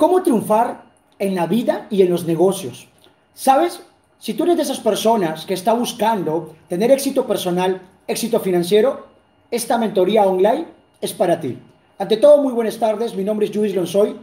¿Cómo triunfar en la vida y en los negocios? ¿Sabes? Si tú eres de esas personas que está buscando tener éxito personal, éxito financiero, esta mentoría online es para ti. Ante todo, muy buenas tardes. Mi nombre es Luis Lonsoy,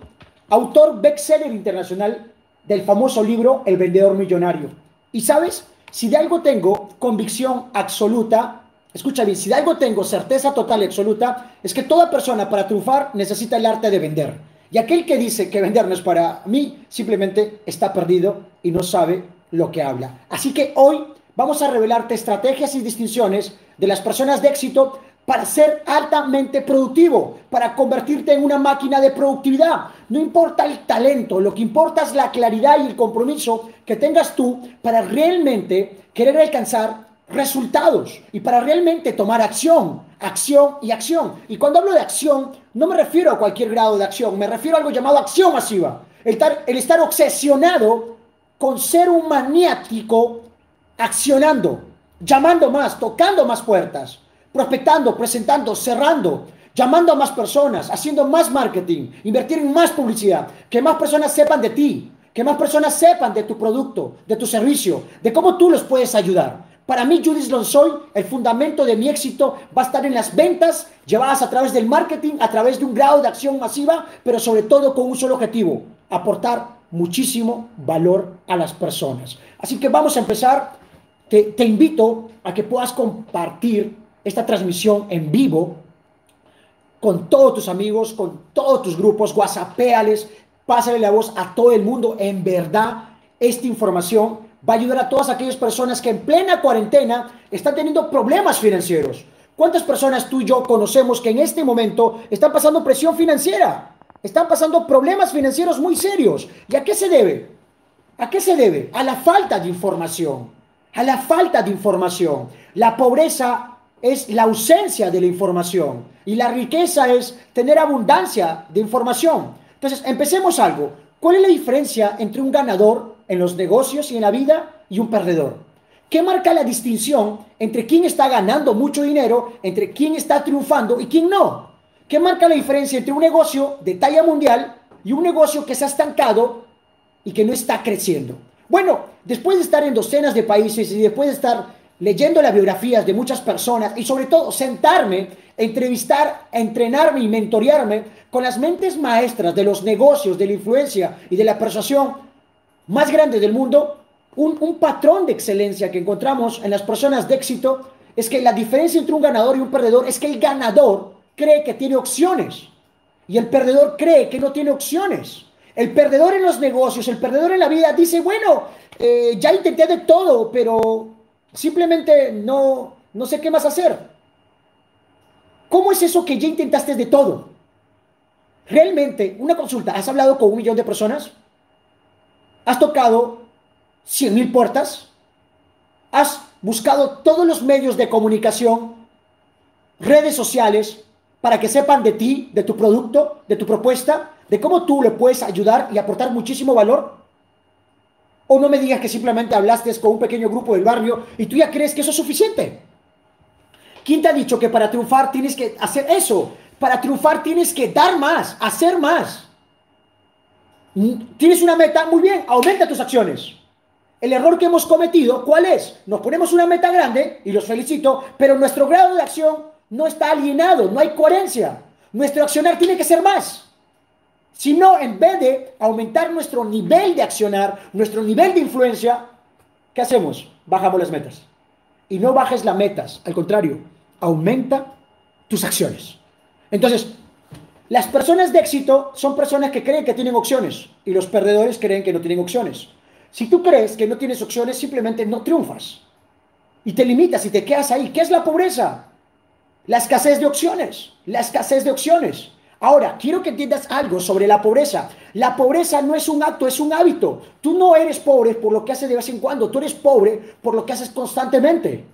autor bestseller internacional del famoso libro El vendedor millonario. Y sabes, si de algo tengo convicción absoluta, escucha bien, si de algo tengo certeza total y absoluta, es que toda persona para triunfar necesita el arte de vender. Y aquel que dice que vender no es para mí, simplemente está perdido y no sabe lo que habla. Así que hoy vamos a revelarte estrategias y distinciones de las personas de éxito para ser altamente productivo, para convertirte en una máquina de productividad. No importa el talento, lo que importa es la claridad y el compromiso que tengas tú para realmente querer alcanzar resultados y para realmente tomar acción, acción y acción. Y cuando hablo de acción, no me refiero a cualquier grado de acción, me refiero a algo llamado acción masiva. El estar, el estar obsesionado con ser un maniático accionando, llamando más, tocando más puertas, prospectando, presentando, cerrando, llamando a más personas, haciendo más marketing, invertir en más publicidad, que más personas sepan de ti, que más personas sepan de tu producto, de tu servicio, de cómo tú los puedes ayudar. Para mí, Judith Lonsoy, el fundamento de mi éxito va a estar en las ventas llevadas a través del marketing, a través de un grado de acción masiva, pero sobre todo con un solo objetivo, aportar muchísimo valor a las personas. Así que vamos a empezar. Te, te invito a que puedas compartir esta transmisión en vivo con todos tus amigos, con todos tus grupos, whatsappéales, pásale la voz a todo el mundo. En verdad, esta información va a ayudar a todas aquellas personas que en plena cuarentena están teniendo problemas financieros. ¿Cuántas personas tú y yo conocemos que en este momento están pasando presión financiera? Están pasando problemas financieros muy serios. ¿Y a qué se debe? ¿A qué se debe? A la falta de información. A la falta de información. La pobreza es la ausencia de la información y la riqueza es tener abundancia de información. Entonces, empecemos algo. ¿Cuál es la diferencia entre un ganador en los negocios y en la vida y un perdedor. ¿Qué marca la distinción entre quién está ganando mucho dinero, entre quién está triunfando y quién no? ¿Qué marca la diferencia entre un negocio de talla mundial y un negocio que se ha estancado y que no está creciendo? Bueno, después de estar en docenas de países y después de estar leyendo las biografías de muchas personas y sobre todo sentarme, entrevistar, entrenarme y mentorearme con las mentes maestras de los negocios, de la influencia y de la persuasión, más grande del mundo, un, patrón de excelencia que encontramos en las personas de éxito es que la diferencia entre un ganador y un perdedor es que el ganador cree que tiene opciones y el perdedor cree que no tiene opciones. El perdedor en los negocios, el perdedor en la vida dice, bueno, eh, ya intenté de todo, pero simplemente no, no sé qué más hacer. ¿Cómo es eso que ya intentaste de todo? Realmente, una consulta, ¿has hablado con un millón de personas? has tocado 100 mil puertas, has buscado todos los medios de comunicación, redes sociales, para que sepan de ti, de tu producto, de tu propuesta, de cómo tú le puedes ayudar y aportar muchísimo valor. O no me digas que simplemente hablaste con un pequeño grupo del barrio y tú ya crees que eso es suficiente. ¿Quién te ha dicho que para triunfar tienes que hacer eso? Para triunfar tienes que dar más, hacer más. Tienes una meta, muy bien, aumenta tus acciones. El error que hemos cometido, ¿cuál es? Nos ponemos una meta grande, y los felicito, pero nuestro grado de acción no está alineado, no hay coherencia. Nuestro accionar tiene que ser más. Si no, en vez de aumentar nuestro nivel de accionar, nuestro nivel de influencia, ¿qué hacemos? Bajamos las metas. Y no bajes las metas, al contrario, aumenta tus acciones. Entonces, las personas de éxito son personas que creen que tienen opciones y los perdedores creen que no tienen opciones. Si tú crees que no tienes opciones, simplemente no triunfas. Y te limitas y te quedas ahí. ¿Qué es la pobreza? La escasez de opciones. La escasez de opciones. Ahora, quiero que entiendas algo sobre la pobreza. La pobreza no es un acto, es un hábito. Tú no eres pobre por lo que haces de vez en cuando, tú eres pobre por lo que haces constantemente.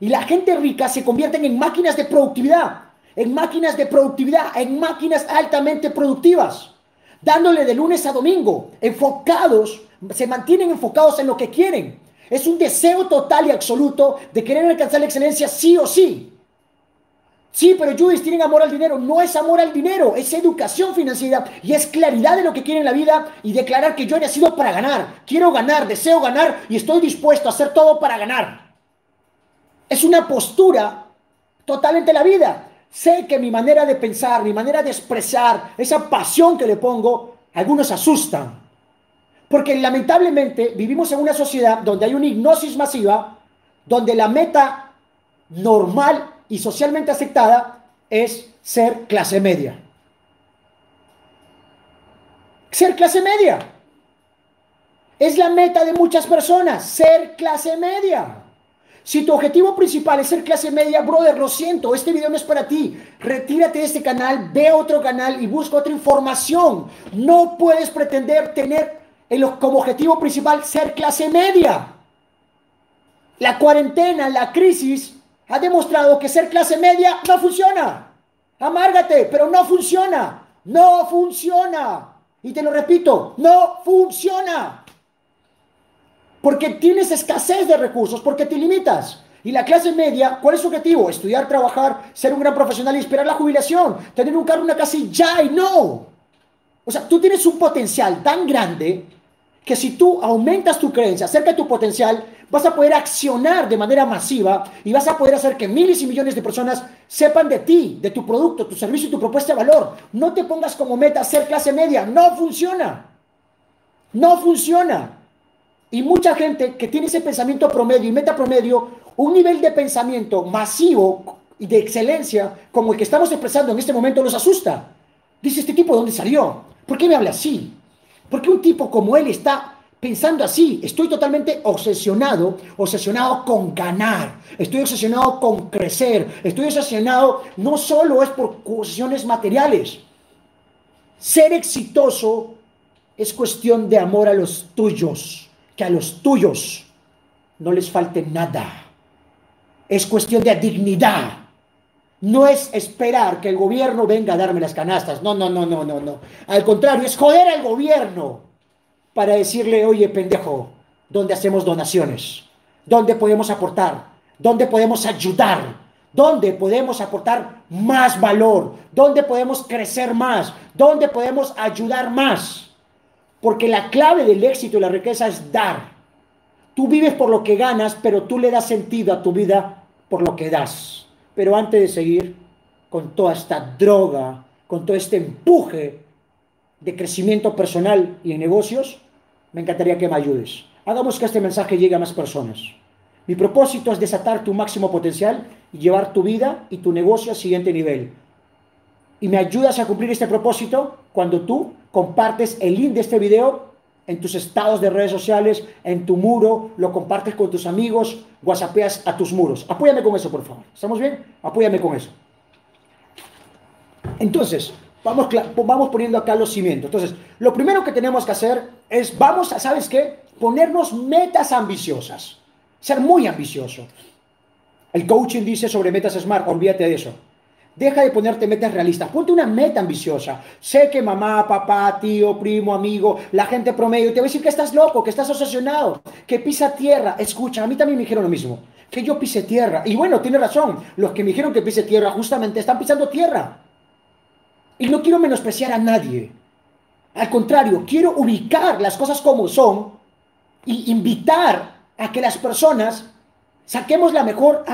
Y la gente rica se convierten en máquinas de productividad en máquinas de productividad, en máquinas altamente productivas, dándole de lunes a domingo, enfocados, se mantienen enfocados en lo que quieren. Es un deseo total y absoluto de querer alcanzar la excelencia sí o sí. Sí, pero Judith tienen amor al dinero. No es amor al dinero, es educación financiera y es claridad de lo que quieren en la vida y declarar que yo he nacido para ganar. Quiero ganar, deseo ganar y estoy dispuesto a hacer todo para ganar. Es una postura totalmente la vida. Sé que mi manera de pensar, mi manera de expresar, esa pasión que le pongo, algunos asustan. Porque lamentablemente vivimos en una sociedad donde hay una hipnosis masiva, donde la meta normal y socialmente aceptada es ser clase media. Ser clase media. Es la meta de muchas personas, ser clase media. Si tu objetivo principal es ser clase media, brother, lo siento, este video no es para ti. Retírate de este canal, ve a otro canal y busca otra información. No puedes pretender tener como objetivo principal ser clase media. La cuarentena, la crisis, ha demostrado que ser clase media no funciona. Amárgate, pero no funciona. No funciona. Y te lo repito, no funciona. Porque tienes escasez de recursos, porque te limitas. Y la clase media, ¿cuál es su objetivo? Estudiar, trabajar, ser un gran profesional y esperar la jubilación, tener un carro, una casa y ya, y no. O sea, tú tienes un potencial tan grande que si tú aumentas tu creencia acerca de tu potencial, vas a poder accionar de manera masiva y vas a poder hacer que miles y millones de personas sepan de ti, de tu producto, tu servicio y tu propuesta de valor. No te pongas como meta ser clase media, no funciona. No funciona. Y mucha gente que tiene ese pensamiento promedio y meta promedio, un nivel de pensamiento masivo y de excelencia como el que estamos expresando en este momento los asusta. Dice, ¿este tipo de dónde salió? ¿Por qué me habla así? Porque un tipo como él está pensando así, estoy totalmente obsesionado, obsesionado con ganar, estoy obsesionado con crecer, estoy obsesionado no solo es por cuestiones materiales. Ser exitoso es cuestión de amor a los tuyos, que a los tuyos no les falte nada. Es cuestión de dignidad. No es esperar que el gobierno venga a darme las canastas. No, no, no, no, no, no. Al contrario, es joder al gobierno para decirle, oye, pendejo, ¿dónde hacemos donaciones? ¿Dónde podemos aportar? ¿Dónde podemos ayudar? ¿Dónde podemos aportar más valor? ¿Dónde podemos crecer más? ¿Dónde podemos ayudar más? Porque la clave del éxito y la riqueza es dar. Tú vives por lo que ganas, pero tú le das sentido a tu vida por lo que das. Pero antes de seguir con toda esta droga, con todo este empuje de crecimiento personal y en negocios, me encantaría que me ayudes. Hagamos que este mensaje llegue a más personas. Mi propósito es desatar tu máximo potencial y llevar tu vida y tu negocio al siguiente nivel. Y me ayudas a cumplir este propósito cuando tú compartes el link de este video en tus estados de redes sociales, en tu muro, lo compartes con tus amigos, whatsappeas a tus muros. Apóyame con eso, por favor. ¿Estamos bien? Apóyame con eso. Entonces, vamos, vamos poniendo acá los cimientos. Entonces, lo primero que tenemos que hacer es, vamos a, ¿sabes qué? Ponernos metas ambiciosas. Ser muy ambicioso. El coaching dice sobre metas smart, olvídate de eso. Deja de ponerte metas realistas, ponte una meta ambiciosa. Sé que mamá, papá, tío, primo, amigo, la gente promedio te va a decir que estás loco, que estás obsesionado, que pisa tierra. Escucha, a mí también me dijeron lo mismo, que yo pise tierra. Y bueno, tiene razón, los que me dijeron que pise tierra justamente están pisando tierra. Y no quiero menospreciar a nadie. Al contrario, quiero ubicar las cosas como son y invitar a que las personas saquemos la mejor,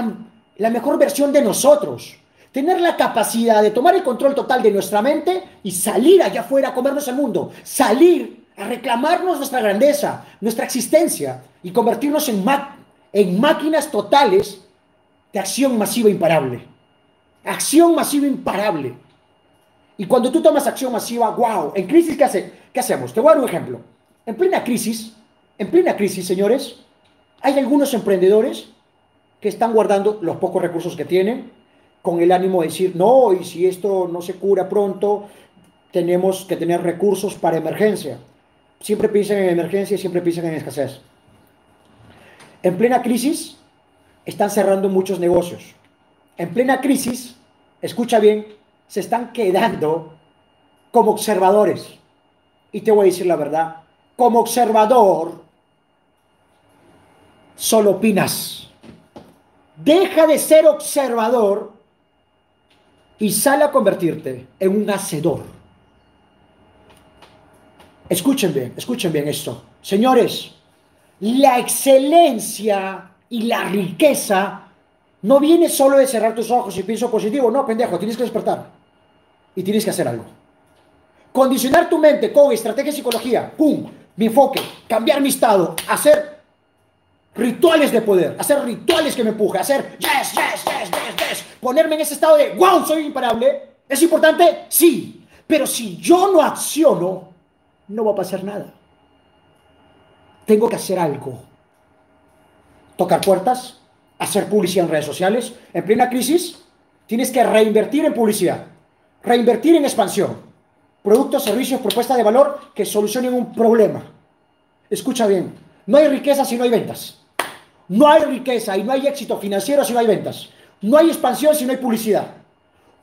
la mejor versión de nosotros tener la capacidad de tomar el control total de nuestra mente y salir allá afuera a comernos el mundo, salir a reclamarnos nuestra grandeza, nuestra existencia y convertirnos en, máquinas totales de acción masiva imparable. Acción masiva imparable. Y cuando tú tomas acción masiva, wow, en crisis, ¿qué, hace? ¿qué hacemos? Te voy a dar un ejemplo. En plena crisis, en plena crisis, señores, hay algunos emprendedores que están guardando los pocos recursos que tienen, con el ánimo de decir, no, y si esto no se cura pronto, tenemos que tener recursos para emergencia. Siempre piensan en emergencia y siempre piensan en escasez. En plena crisis, están cerrando muchos negocios. En plena crisis, escucha bien, se están quedando como observadores. Y te voy a decir la verdad, como observador, solo opinas. Deja de ser observador y sale a convertirte en un hacedor. Escuchen bien, escuchen bien esto. Señores, la excelencia y la riqueza no viene solo de cerrar tus ojos y pienso positivo. No, pendejo, tienes que despertar. Y tienes que hacer algo. Condicionar tu mente con estrategia y psicología. ¡Pum! Mi enfoque. Cambiar mi estado. Hacer rituales de poder. Hacer rituales que me empuje. Hacer yes, yes, yes, yes. Ponerme en ese estado de wow, soy imparable. ¿Es importante? Sí. Pero si yo no acciono, no va a pasar nada. Tengo que hacer algo. Tocar puertas, hacer publicidad en redes sociales. En plena crisis, tienes que reinvertir en publicidad, reinvertir en expansión. Productos, servicios, propuestas de valor que solucionen un problema. Escucha bien, no hay riqueza si no hay ventas. No hay riqueza y no hay éxito financiero si no hay ventas. No hay expansión si no hay publicidad.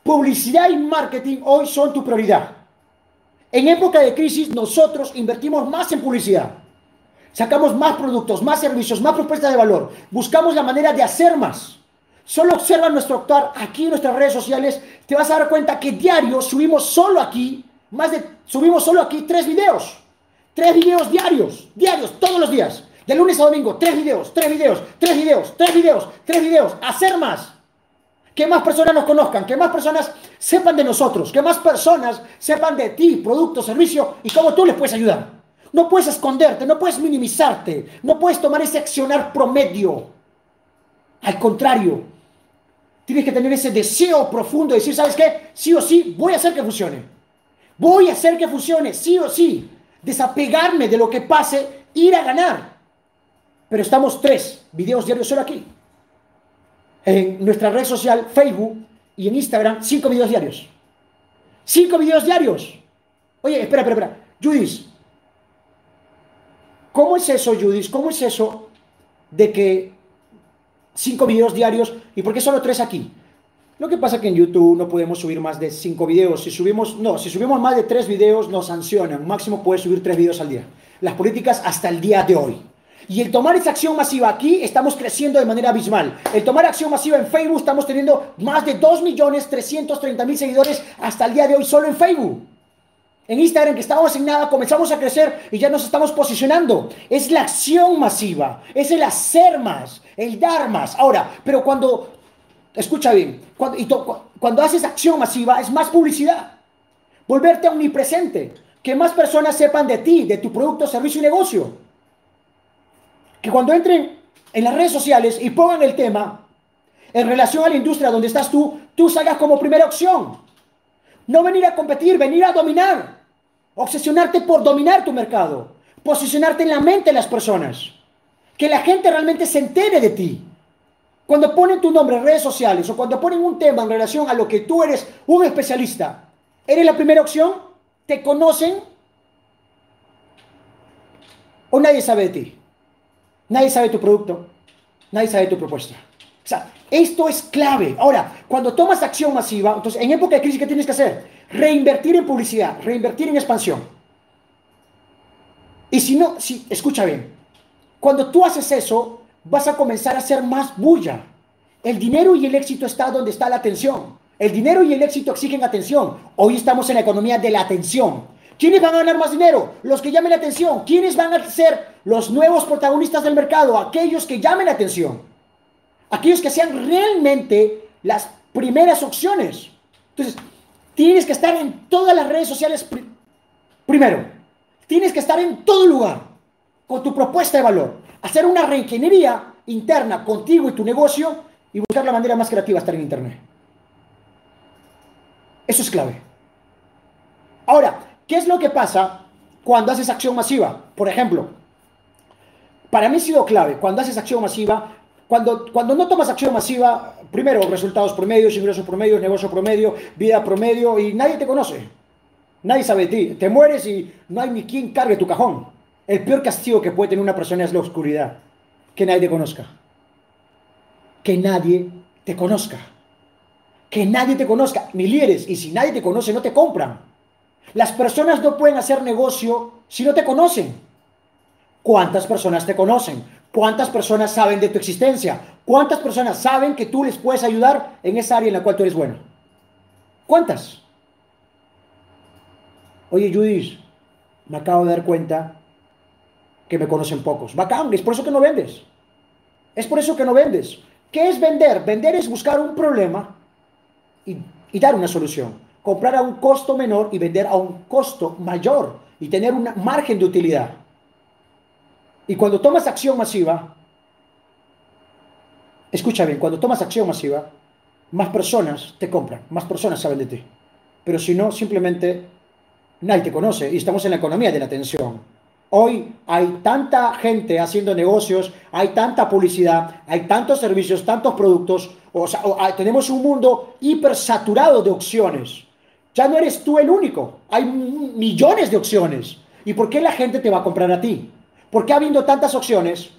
Publicidad y marketing hoy son tu prioridad. En época de crisis nosotros invertimos más en publicidad. Sacamos más productos, más servicios, más propuestas de valor. Buscamos la manera de hacer más. Solo observa nuestro actuar aquí en nuestras redes sociales. Te vas a dar cuenta que diario subimos solo aquí, más de, subimos solo aquí tres videos. Tres videos diarios, diarios, todos los días. De lunes a domingo, tres videos, tres videos, tres videos, tres videos, tres videos. Hacer más. Que más personas nos conozcan, que más personas sepan de nosotros, que más personas sepan de ti, producto, servicio y cómo tú les puedes ayudar. No puedes esconderte, no puedes minimizarte, no puedes tomar ese accionar promedio. Al contrario, tienes que tener ese deseo profundo de decir, ¿sabes qué? Sí o sí, voy a hacer que funcione. Voy a hacer que funcione, sí o sí. Desapegarme de lo que pase, ir a ganar. Pero estamos tres videos diarios solo aquí. En nuestra red social, Facebook y en Instagram, cinco videos diarios. Cinco videos diarios. Oye, espera, espera, espera. Judith, ¿Cómo es eso, Judith? ¿Cómo es eso de que cinco videos diarios y por qué solo tres aquí? Lo que pasa es que en YouTube no podemos subir más de cinco videos. Si subimos, no, si subimos más de tres videos nos sancionan. Máximo puedes subir tres videos al día. Las políticas hasta el día de hoy. Y el tomar esa acción masiva aquí, estamos creciendo de manera abismal. El tomar acción masiva en Facebook, estamos teniendo más de 2.330.000 seguidores hasta el día de hoy solo en Facebook en Instagram que estábamos en nada, comenzamos a crecer y ya nos estamos posicionando. Es la acción masiva, es el hacer más, el dar más. Ahora, pero cuando, escucha bien, cuando, cuando haces acción masiva es más publicidad. Volverte omnipresente, que más personas sepan de ti, de tu producto, servicio y negocio. Que cuando entren en las redes sociales y pongan el tema en relación a la industria donde estás tú, tú salgas como primera opción. No venir a competir, venir a dominar. Obsesionarte por dominar tu mercado. Posicionarte en la mente de las personas. Que la gente realmente se entere de ti. Cuando ponen tu nombre en redes sociales o cuando ponen un tema en relación a lo que tú eres un especialista, ¿eres la primera opción? ¿Te conocen? ¿O nadie sabe de ti? Nadie sabe tu producto. Nadie sabe tu propuesta. O sea, esto es clave. Ahora, cuando tomas acción masiva, entonces en época de crisis, ¿qué tienes que hacer? Reinvertir en publicidad, reinvertir en expansión. Y si no, si, escucha bien, cuando tú haces eso, vas a comenzar a hacer más bulla. El dinero y el éxito está donde está la atención. El dinero y el éxito exigen atención. Hoy estamos en la economía de la atención. ¿Quiénes van a ganar más dinero? Los que llamen la atención. ¿Quiénes van a ser los nuevos protagonistas del mercado? Aquellos que llamen la atención. Aquellos que sean realmente las primeras opciones. Entonces, Tienes que estar en todas las redes sociales primero. Tienes que estar en todo lugar con tu propuesta de valor. Hacer una reingeniería interna contigo y tu negocio y buscar la manera más creativa de estar en Internet. Eso es clave. Ahora, ¿qué es lo que pasa cuando haces acción masiva? Por ejemplo, para mí ha sido clave, cuando haces acción masiva, cuando, cuando no tomas acción masiva, primero resultados promedios, ingresos promedios, negocio promedio, vida promedio y nadie te conoce. Nadie sabe de ti. Te mueres y no hay ni quien cargue tu cajón. El peor castigo que puede tener una persona es la oscuridad. Que nadie te conozca. Que nadie te conozca. Que nadie te conozca. Ni líderes. Y si nadie te conoce, no te compran. Las personas no pueden hacer negocio si no te conocen. ¿Cuántas personas te conocen? ¿Cuántas personas saben de tu existencia? ¿Cuántas personas saben que tú les puedes ayudar en esa área en la cual tú eres bueno? ¿Cuántas? Oye, Judith, me acabo de dar cuenta que me conocen pocos. Bacán, es por eso que no vendes. Es por eso que no vendes. ¿Qué es vender? Vender es buscar un problema y, y dar una solución. Comprar a un costo menor y vender a un costo mayor y tener un margen de utilidad. Y cuando tomas acción masiva, escucha bien, cuando tomas acción masiva, más personas te compran, más personas saben de ti. Pero si no, simplemente nadie te conoce y estamos en la economía de la atención. Hoy hay tanta gente haciendo negocios, hay tanta publicidad, hay tantos servicios, tantos productos, o sea, tenemos un mundo hipersaturado de opciones. Ya no eres tú el único, hay millones de opciones. ¿Y por qué la gente te va a comprar a ti? ¿Por qué habiendo tantas opciones,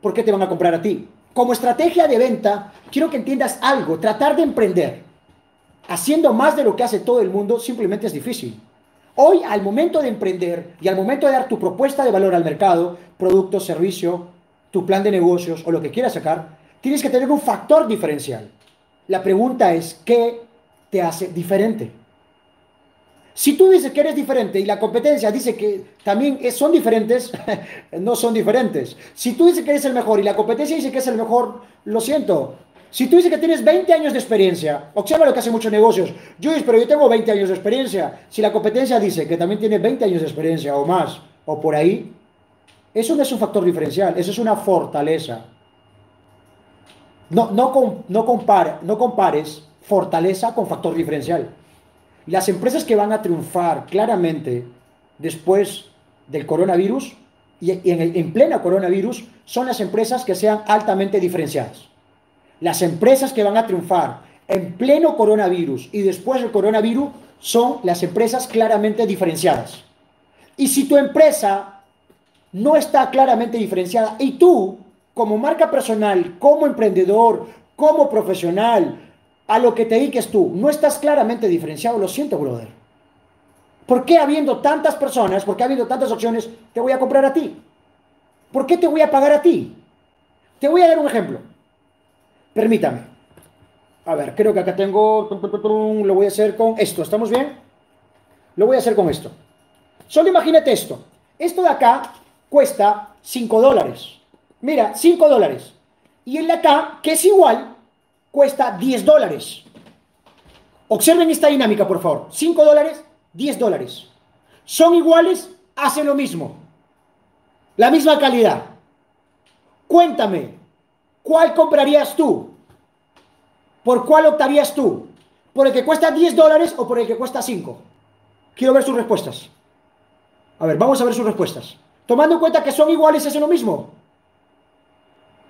por qué te van a comprar a ti? Como estrategia de venta, quiero que entiendas algo, tratar de emprender haciendo más de lo que hace todo el mundo simplemente es difícil. Hoy, al momento de emprender y al momento de dar tu propuesta de valor al mercado, producto, servicio, tu plan de negocios o lo que quieras sacar, tienes que tener un factor diferencial. La pregunta es, ¿qué te hace diferente? Si tú dices que eres diferente y la competencia dice que también son diferentes, no son diferentes. Si tú dices que eres el mejor y la competencia dice que es el mejor, lo siento. Si tú dices que tienes 20 años de experiencia, observa lo que hace muchos negocios. Yo pero yo tengo 20 años de experiencia. Si la competencia dice que también tiene 20 años de experiencia o más, o por ahí, eso no es un factor diferencial, eso es una fortaleza. No, no, no, no compares fortaleza con factor diferencial. Las empresas que van a triunfar claramente después del coronavirus y en, en plena coronavirus son las empresas que sean altamente diferenciadas. Las empresas que van a triunfar en pleno coronavirus y después del coronavirus son las empresas claramente diferenciadas. Y si tu empresa no está claramente diferenciada y tú, como marca personal, como emprendedor, como profesional, a lo que te dediques tú, no estás claramente diferenciado, lo siento, brother. ¿Por qué habiendo tantas personas, por qué habiendo tantas opciones, te voy a comprar a ti? ¿Por qué te voy a pagar a ti? Te voy a dar un ejemplo. Permítame. A ver, creo que acá tengo, lo voy a hacer con esto, ¿estamos bien? Lo voy a hacer con esto. Solo imagínate esto. Esto de acá cuesta 5 dólares. Mira, 5 dólares. Y el de acá, que es igual, cuesta 10 dólares. Observen esta dinámica, por favor. 5 dólares, 10 dólares. Son iguales, hacen lo mismo. La misma calidad. Cuéntame, ¿cuál comprarías tú? ¿Por cuál optarías tú? ¿Por el que cuesta 10 dólares o por el que cuesta 5? Quiero ver sus respuestas. A ver, vamos a ver sus respuestas. Tomando en cuenta que son iguales, hacen lo mismo.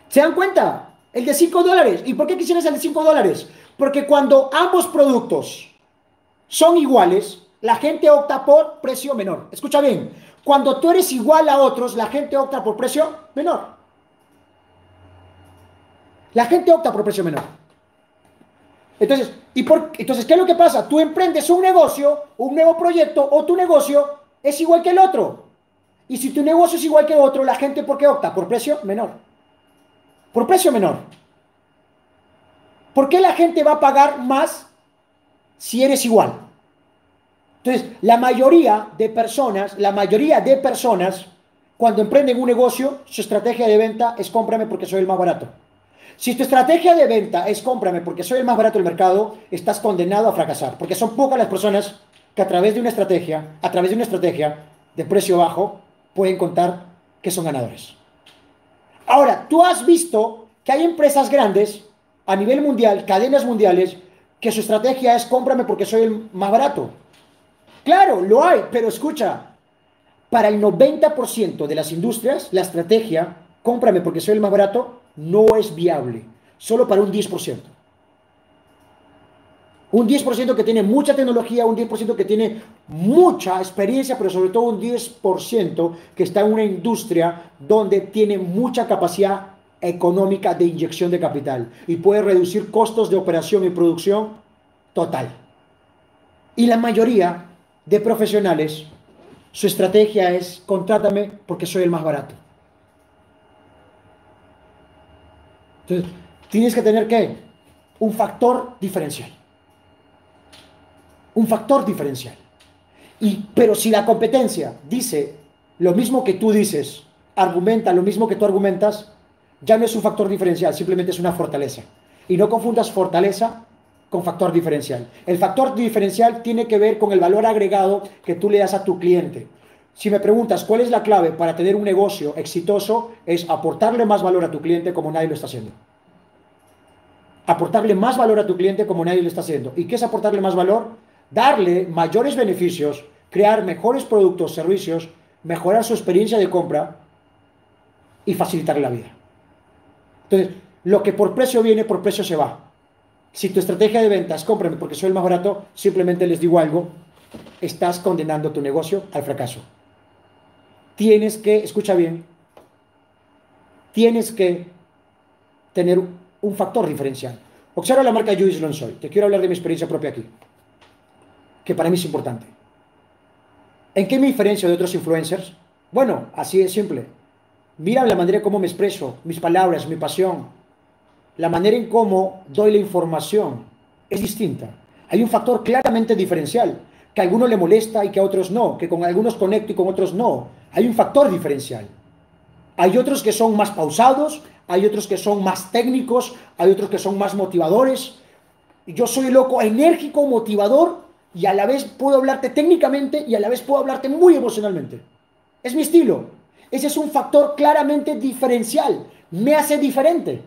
¿Se dan cuenta? El de 5 dólares. ¿Y por qué quisieras el de 5 dólares? Porque cuando ambos productos son iguales, la gente opta por precio menor. Escucha bien, cuando tú eres igual a otros, la gente opta por precio menor. La gente opta por precio menor. Entonces, ¿y por, entonces, ¿qué es lo que pasa? Tú emprendes un negocio, un nuevo proyecto, o tu negocio es igual que el otro. Y si tu negocio es igual que otro, la gente ¿por qué opta? Por precio menor por precio menor. ¿Por qué la gente va a pagar más si eres igual? Entonces, la mayoría de personas, la mayoría de personas, cuando emprenden un negocio, su estrategia de venta es cómprame porque soy el más barato. Si tu estrategia de venta es cómprame porque soy el más barato del mercado, estás condenado a fracasar, porque son pocas las personas que a través de una estrategia, a través de una estrategia de precio bajo, pueden contar que son ganadores. Ahora, tú has visto que hay empresas grandes a nivel mundial, cadenas mundiales, que su estrategia es cómprame porque soy el más barato. Claro, lo hay, pero escucha, para el 90% de las industrias, la estrategia cómprame porque soy el más barato no es viable, solo para un 10%. Un 10% que tiene mucha tecnología, un 10% que tiene mucha experiencia, pero sobre todo un 10% que está en una industria donde tiene mucha capacidad económica de inyección de capital y puede reducir costos de operación y producción total. Y la mayoría de profesionales, su estrategia es contrátame porque soy el más barato. Entonces, tienes que tener que un factor diferencial. Un factor diferencial. Y, pero si la competencia dice lo mismo que tú dices, argumenta lo mismo que tú argumentas, ya no es un factor diferencial, simplemente es una fortaleza. Y no confundas fortaleza con factor diferencial. El factor diferencial tiene que ver con el valor agregado que tú le das a tu cliente. Si me preguntas cuál es la clave para tener un negocio exitoso, es aportarle más valor a tu cliente como nadie lo está haciendo. Aportarle más valor a tu cliente como nadie lo está haciendo. ¿Y qué es aportarle más valor? Darle mayores beneficios, crear mejores productos, servicios, mejorar su experiencia de compra y facilitarle la vida. Entonces, lo que por precio viene, por precio se va. Si tu estrategia de ventas, cómprame porque soy el más barato, simplemente les digo algo, estás condenando tu negocio al fracaso. Tienes que, escucha bien, tienes que tener un factor diferencial. Observa la marca Juice Lonsoy. Te quiero hablar de mi experiencia propia aquí, que para mí es importante. ¿En qué me diferencio de otros influencers? Bueno, así es simple. Mira la manera como me expreso, mis palabras, mi pasión, la manera en cómo doy la información es distinta. Hay un factor claramente diferencial, que a algunos le molesta y que a otros no, que con algunos conecto y con otros no. Hay un factor diferencial. Hay otros que son más pausados, hay otros que son más técnicos, hay otros que son más motivadores. Yo soy loco, enérgico, motivador y a la vez puedo hablarte técnicamente y a la vez puedo hablarte muy emocionalmente. Es mi estilo. Ese es un factor claramente diferencial. Me hace diferente.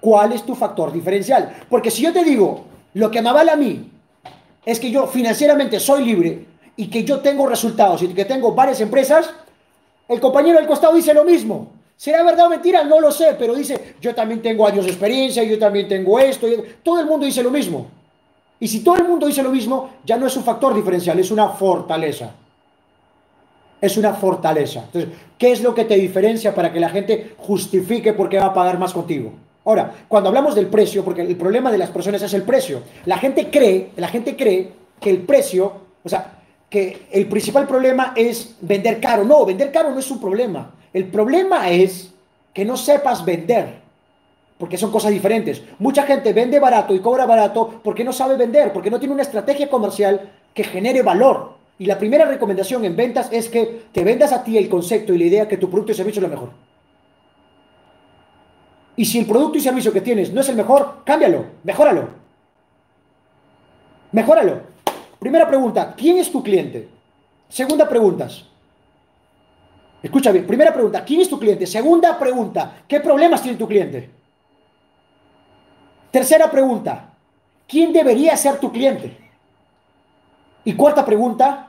¿Cuál es tu factor diferencial? Porque si yo te digo, lo que me vale a mí es que yo financieramente soy libre y que yo tengo resultados y que tengo varias empresas, el compañero del costado dice lo mismo. ¿Será verdad o mentira? No lo sé, pero dice, yo también tengo años de experiencia, yo también tengo esto. Todo el mundo dice lo mismo. Y si todo el mundo dice lo mismo, ya no es un factor diferencial, es una fortaleza. Es una fortaleza. Entonces, ¿qué es lo que te diferencia para que la gente justifique por qué va a pagar más contigo? Ahora, cuando hablamos del precio, porque el problema de las personas es el precio, la gente cree, la gente cree que el precio, o sea, que el principal problema es vender caro. No, vender caro no es un problema. El problema es que no sepas vender, porque son cosas diferentes. Mucha gente vende barato y cobra barato porque no sabe vender, porque no tiene una estrategia comercial que genere valor. Y la primera recomendación en ventas es que te vendas a ti el concepto y la idea que tu producto y servicio es lo mejor. Y si el producto y servicio que tienes no es el mejor, cámbialo, mejóralo. Mejóralo. Primera pregunta, ¿quién es tu cliente? Segunda pregunta, escucha bien, primera pregunta, ¿quién es tu cliente? Segunda pregunta, ¿qué problemas tiene tu cliente? Tercera pregunta, ¿quién debería ser tu cliente? Y cuarta pregunta,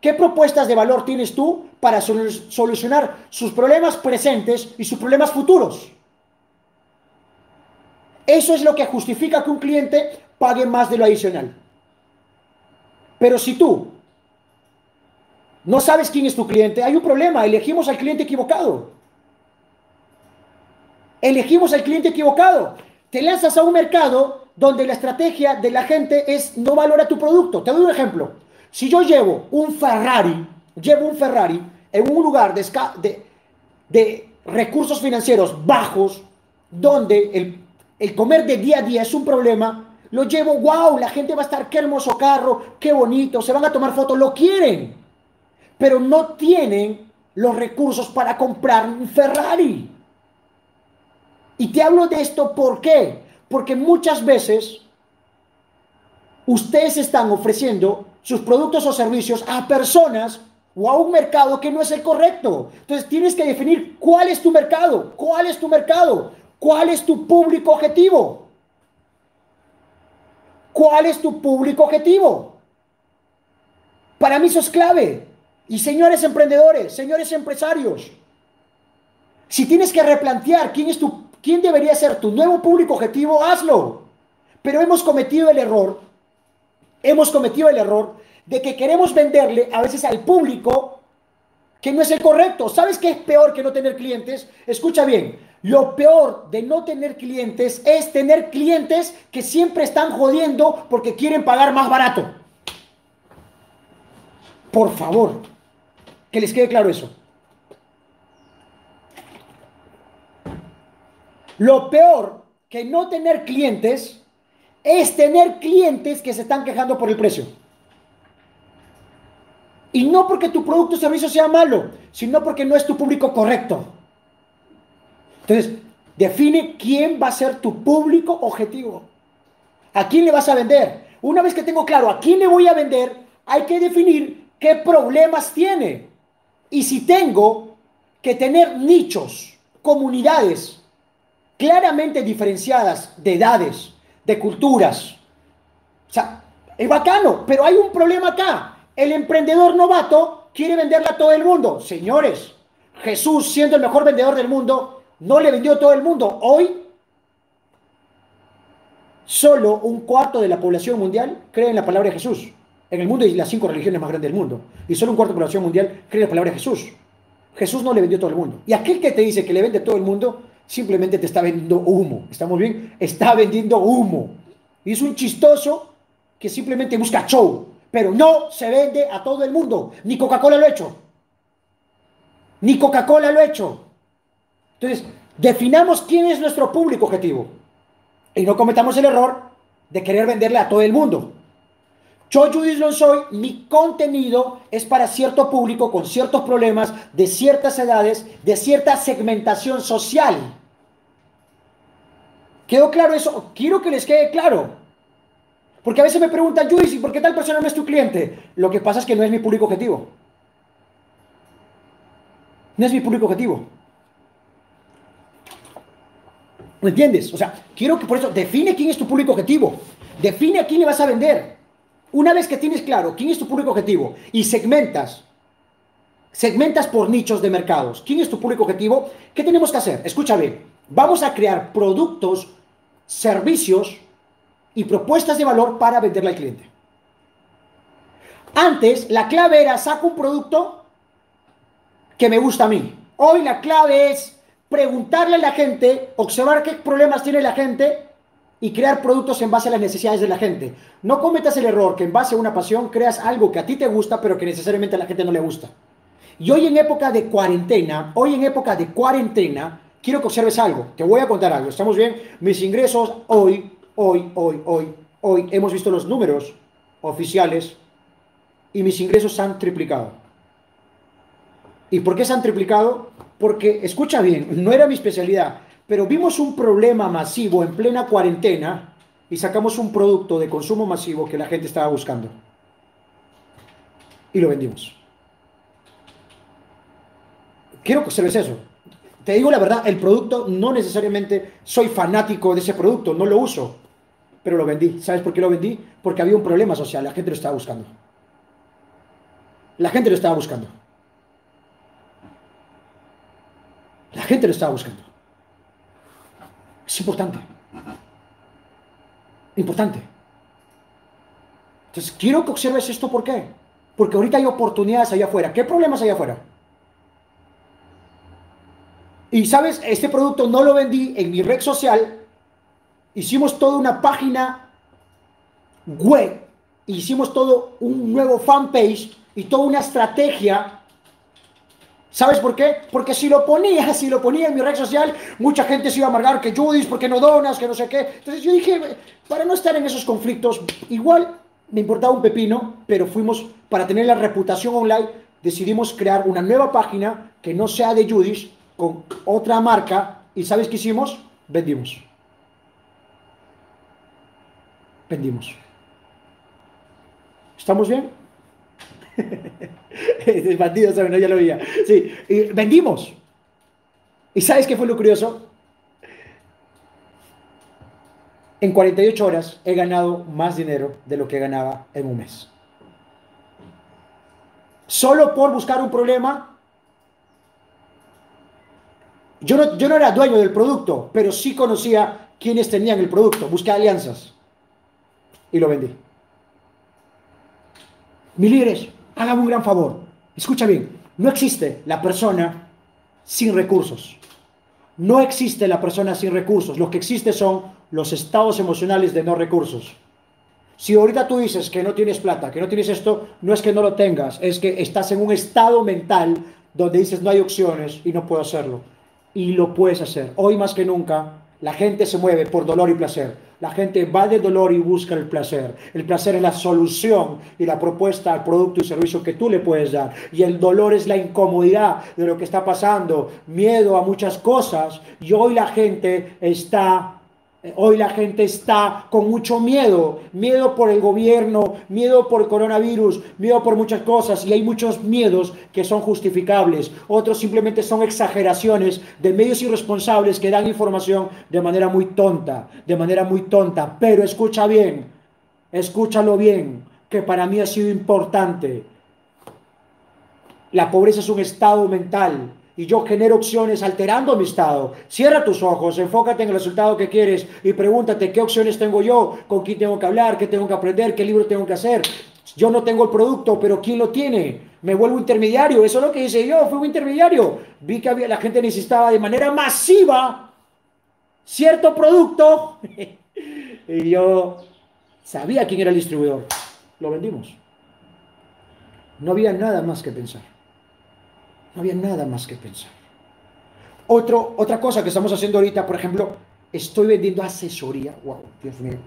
¿qué propuestas de valor tienes tú para solucionar sus problemas presentes y sus problemas futuros? Eso es lo que justifica que un cliente pague más de lo adicional. Pero si tú no sabes quién es tu cliente, hay un problema. Elegimos al cliente equivocado. Elegimos al cliente equivocado. Te lanzas a un mercado donde la estrategia de la gente es no valora tu producto. Te doy un ejemplo. Si yo llevo un Ferrari, llevo un Ferrari en un lugar de, recursos financieros bajos, donde el el comer de día a día es un problema, lo llevo, wow, la gente va a estar, qué hermoso carro, qué bonito, se van a tomar fotos, lo quieren, pero no tienen los recursos para comprar un Ferrari. Y te hablo de esto, ¿por qué? Porque muchas veces ustedes están ofreciendo sus productos o servicios a personas o a un mercado que no es el correcto. Entonces tienes que definir cuál es tu mercado, cuál es tu mercado. ¿Cuál es tu público objetivo? ¿Cuál es tu público objetivo? Para mí eso es clave. Y señores emprendedores, señores empresarios, si tienes que replantear quién es tu quién debería ser tu nuevo público objetivo, hazlo. Pero hemos cometido el error, hemos cometido el error de que queremos venderle a veces al público que no es el correcto. ¿Sabes qué es peor que no tener clientes? Escucha bien, lo peor de no tener clientes es tener clientes que siempre están jodiendo porque quieren pagar más barato. Por favor, que les quede claro eso. Lo peor que no tener clientes es tener clientes que se están quejando por el precio. Y no porque tu producto o servicio sea malo, sino porque no es tu público correcto. Entonces, define quién va a ser tu público objetivo. ¿A quién le vas a vender? Una vez que tengo claro a quién le voy a vender, hay que definir qué problemas tiene. Y si tengo que tener nichos, comunidades claramente diferenciadas de edades, de culturas. O sea, es bacano, pero hay un problema acá. El emprendedor novato quiere venderle a todo el mundo. Señores, Jesús, siendo el mejor vendedor del mundo, no le vendió a todo el mundo. Hoy, solo un cuarto de la población mundial cree en la palabra de Jesús. En el mundo y las cinco religiones más grandes del mundo. Y solo un cuarto de la población mundial cree en la palabra de Jesús. Jesús no le vendió a todo el mundo. Y aquel que te dice que le vende a todo el mundo, simplemente te está vendiendo humo. ¿Estamos bien? Está vendiendo humo. Y es un chistoso que simplemente busca show, pero no se vende a todo el mundo. Ni Coca-Cola lo ha hecho. Ni Coca-Cola lo ha hecho. Entonces, definamos quién es nuestro público objetivo. Y no cometamos el error de querer venderle a todo el mundo. Yo, Judith soy, mi contenido es para cierto público con ciertos problemas, de ciertas edades, de cierta segmentación social. ¿Quedó claro eso? Quiero que les quede claro. Porque a veces me preguntan, Judith, ¿por qué tal persona no es tu cliente? Lo que pasa es que no es mi público objetivo. No es mi público objetivo. ¿Me entiendes? O sea, quiero que por eso define quién es tu público objetivo. Define a quién le vas a vender. Una vez que tienes claro quién es tu público objetivo y segmentas, segmentas por nichos de mercados, quién es tu público objetivo, ¿qué tenemos que hacer? Escúchame, vamos a crear productos, servicios y propuestas de valor para venderle al cliente. Antes, la clave era saco un producto que me gusta a mí. Hoy la clave es preguntarle a la gente, observar qué problemas tiene la gente y crear productos en base a las necesidades de la gente. No cometas el error que en base a una pasión creas algo que a ti te gusta, pero que necesariamente a la gente no le gusta. Y hoy en época de cuarentena, hoy en época de cuarentena, quiero que observes algo. Te voy a contar algo. ¿Estamos bien? Mis ingresos hoy, hoy, hoy, hoy, hoy, hemos visto los números oficiales y mis ingresos han triplicado. ¿Y por qué se han triplicado? Porque, escucha bien, no era mi especialidad, pero vimos un problema masivo en plena cuarentena y sacamos un producto de consumo masivo que la gente estaba buscando. Y lo vendimos. Quiero que observes eso. Te digo la verdad, el producto no necesariamente soy fanático de ese producto, no lo uso, pero lo vendí. ¿Sabes por qué lo vendí? Porque había un problema social, la gente lo estaba buscando. La gente lo estaba buscando. La gente lo estaba buscando. Es importante. Importante. Entonces, quiero que observes esto, ¿por qué? Porque ahorita hay oportunidades allá afuera. ¿Qué problemas hay allá afuera? Y sabes, este producto no lo vendí en mi red social. Hicimos toda una página web. Hicimos todo un nuevo fanpage y toda una estrategia ¿Sabes por qué? Porque si lo ponía, si lo ponía en mi red social, mucha gente se iba a amargar que Judith, ¿por qué no donas? Que no sé qué. Entonces yo dije, para no estar en esos conflictos, igual me importaba un pepino, pero fuimos, para tener la reputación online, decidimos crear una nueva página que no sea de Judith, con otra marca, y ¿sabes qué hicimos? Vendimos. Vendimos. ¿Estamos bien? es bandido. No, ya lo veía. Sí, vendimos. ¿Y sabes qué fue lo curioso? En 48 horas he ganado más dinero de lo que ganaba en un mes. Solo por buscar un problema. Yo no, yo no era dueño del producto, pero sí conocía quienes tenían el producto. Busqué alianzas y lo vendí. Mi líderes, hágame un gran favor. Escucha bien, no existe la persona sin recursos. No existe la persona sin recursos. Lo que existe son los estados emocionales de no recursos. Si ahorita tú dices que no tienes plata, que no tienes esto, no es que no lo tengas, es que estás en un estado mental donde dices no hay opciones y no puedo hacerlo. Y lo puedes hacer. Hoy más que nunca, la gente se mueve por dolor y placer. La gente va del dolor y busca el placer. El placer es la solución y la propuesta al producto y servicio que tú le puedes dar. Y el dolor es la incomodidad de lo que está pasando, miedo a muchas cosas. Y hoy la gente está Hoy la gente está con mucho miedo, miedo por el gobierno, miedo por el coronavirus, miedo por muchas cosas y hay muchos miedos que son justificables. Otros simplemente son exageraciones de medios irresponsables que dan información de manera muy tonta, de manera muy tonta. Pero escucha bien, escúchalo bien, que para mí ha sido importante. La pobreza es un estado mental y yo genero opciones alterando mi estado. Cierra tus ojos, enfócate en el resultado que quieres y pregúntate qué opciones tengo yo, con quién tengo que hablar, qué tengo que aprender, qué libro tengo que hacer. Yo no tengo el producto, pero ¿quién lo tiene? Me vuelvo intermediario. Eso es lo que hice yo, fui un intermediario. Vi que había, la gente necesitaba de manera masiva cierto producto y yo sabía quién era el distribuidor. Lo vendimos. No había nada más que pensar. No había nada más que pensar. Otro, otra cosa que estamos haciendo ahorita, por ejemplo, estoy vendiendo asesoría. Wow, Dios mío.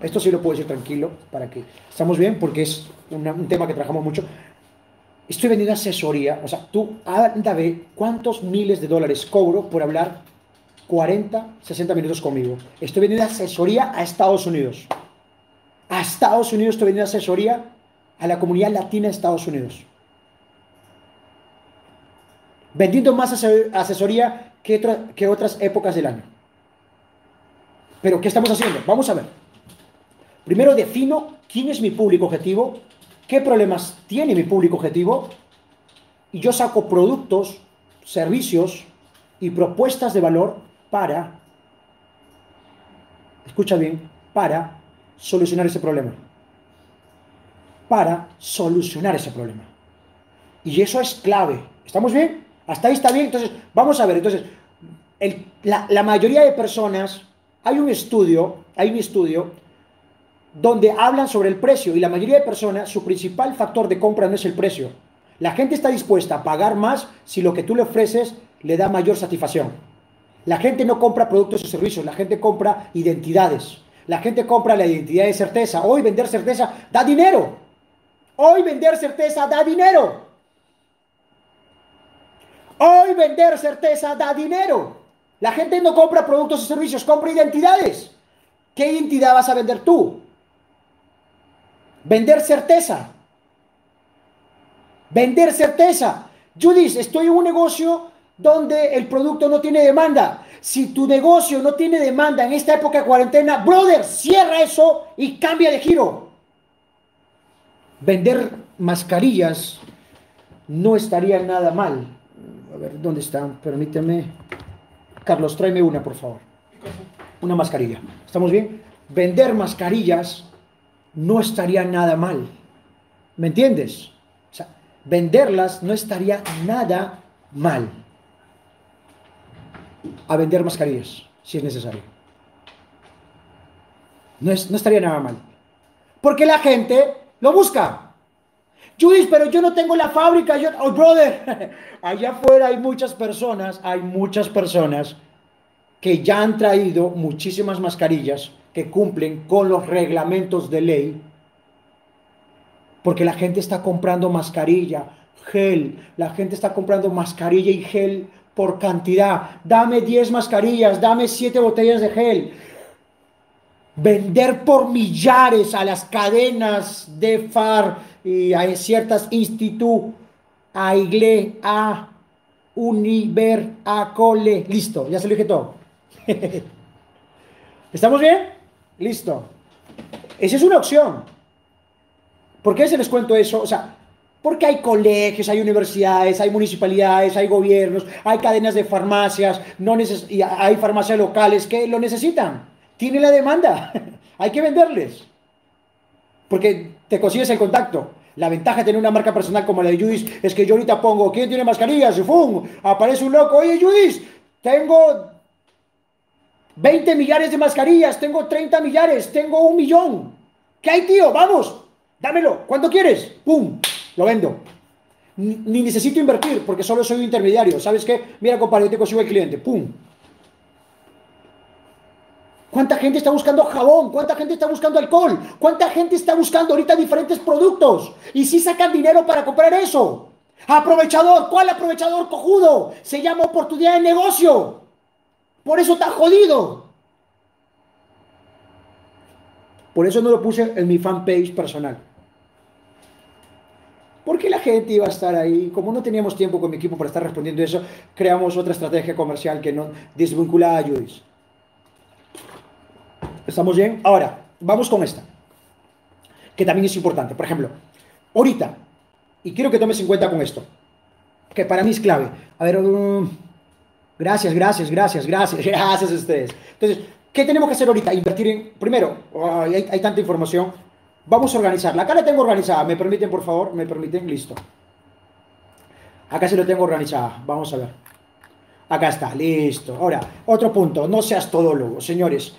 esto sí lo puedo decir tranquilo para que estamos bien porque es un tema que trabajamos mucho. Estoy vendiendo asesoría. O sea, tú anda ve cuántos miles de dólares cobro por hablar 40, 60 minutos conmigo. Estoy vendiendo asesoría a Estados Unidos. A Estados Unidos estoy vendiendo asesoría a la comunidad latina de Estados Unidos vendiendo más asesoría que, que otras épocas del año. Pero, ¿qué estamos haciendo? Vamos a ver. Primero defino quién es mi público objetivo, qué problemas tiene mi público objetivo, y yo saco productos, servicios y propuestas de valor para, escucha bien, para solucionar ese problema. Para solucionar ese problema. Y eso es clave. ¿Estamos bien? Hasta ahí está bien. Entonces, vamos a ver. Entonces, la, mayoría de personas, hay un estudio, hay un estudio donde hablan sobre el precio y la mayoría de personas, su principal factor de compra no es el precio. La gente está dispuesta a pagar más si lo que tú le ofreces le da mayor satisfacción. La gente no compra productos y servicios, la gente compra identidades. La gente compra la identidad de certeza. Hoy vender certeza da dinero. Hoy vender certeza da dinero. Hoy vender certeza da dinero. La gente no compra productos y servicios, compra identidades. ¿Qué identidad vas a vender tú? Vender certeza. Vender certeza. Judith, estoy en un negocio donde el producto no tiene demanda. Si tu negocio no tiene demanda en esta época de cuarentena, brother, cierra eso y cambia de giro. Vender mascarillas no estaría nada mal a ver, ¿dónde están? Permíteme. Carlos, tráeme una, por favor. Una mascarilla. ¿Estamos bien? Vender mascarillas no estaría nada mal. ¿Me entiendes? Venderlas no estaría nada mal. A vender mascarillas, si es necesario. No, es, no estaría nada mal. Porque la gente lo busca. Judith, pero yo no tengo la fábrica. Yo, oh, brother, allá afuera hay muchas personas, hay muchas personas que ya han traído muchísimas mascarillas que cumplen con los reglamentos de ley. Porque la gente está comprando mascarilla, gel. La gente está comprando mascarilla y gel por cantidad. Dame 10 mascarillas, dame 7 botellas de gel. Vender por millares a las cadenas de FAR y hay ciertas institu, a igle, a univer, a cole. Listo, ya se lo dije todo. ¿Estamos bien? Listo. Esa es una opción. ¿Por qué se les cuento eso? O sea, porque hay colegios, hay universidades, hay municipalidades, hay gobiernos, hay cadenas de farmacias, no y hay farmacias locales que lo necesitan. Tiene la demanda. hay que venderles. Porque te consigues el contacto. La ventaja de tener una marca personal como la de Judith es que yo ahorita pongo, ¿quién tiene mascarillas? Y ¡fum! Aparece un loco, oye Judith, tengo 20 millares de mascarillas, tengo 30 millares, tengo un millón. ¿Qué hay, tío? Vamos, dámelo. ¿Cuánto quieres? ¡Pum! Lo vendo. Ni, necesito invertir porque solo soy un intermediario. ¿Sabes qué? Mira, compadre, yo te consigo el cliente. ¡Pum! ¿Cuánta gente está buscando jabón? ¿Cuánta gente está buscando alcohol? ¿Cuánta gente está buscando ahorita diferentes productos? Y si sacan dinero para comprar eso. Aprovechador, ¿cuál aprovechador cojudo? Se llama oportunidad de negocio. Por eso está jodido. Por eso no lo puse en mi fanpage personal. Porque la gente iba a estar ahí. Como no teníamos tiempo con mi equipo para estar respondiendo eso, creamos otra estrategia comercial que no desvinculada a Judis. ¿Estamos bien? Ahora, vamos con esta, que también es importante. Por ejemplo, ahorita, y quiero que tomes en cuenta con esto, que para mí es clave. A ver, um, gracias, gracias, gracias, gracias, gracias a ustedes. Entonces, ¿qué tenemos que hacer ahorita? Invertir en, primero, hay, tanta información, vamos a organizarla. Acá la tengo organizada, ¿me permiten, por favor? ¿Me permiten? Listo. Acá se lo tengo organizada, vamos a ver. Acá está, listo. Ahora, otro punto, no seas todólogo, señores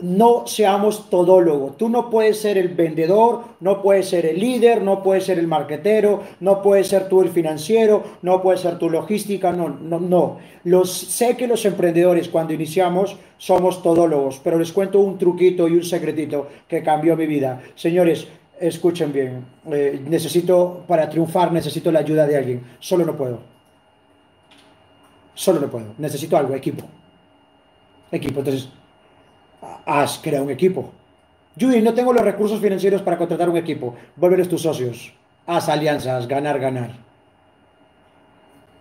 no seamos todólogos. Tú no puedes ser el vendedor, no puedes ser el líder, no puedes ser el marquetero, no puedes ser tú el financiero, no puedes ser tu logística, no, no, no. Los, sé que los emprendedores cuando iniciamos somos todólogos, pero les cuento un truquito y un secretito que cambió mi vida. Señores, escuchen bien, eh, necesito, para triunfar necesito la ayuda de alguien, solo no puedo. Solo no puedo, necesito algo, equipo. Equipo, entonces haz, crea un equipo. Judy, no tengo los recursos financieros para contratar un equipo. Vuelves tus socios. Haz alianzas, ganar, ganar.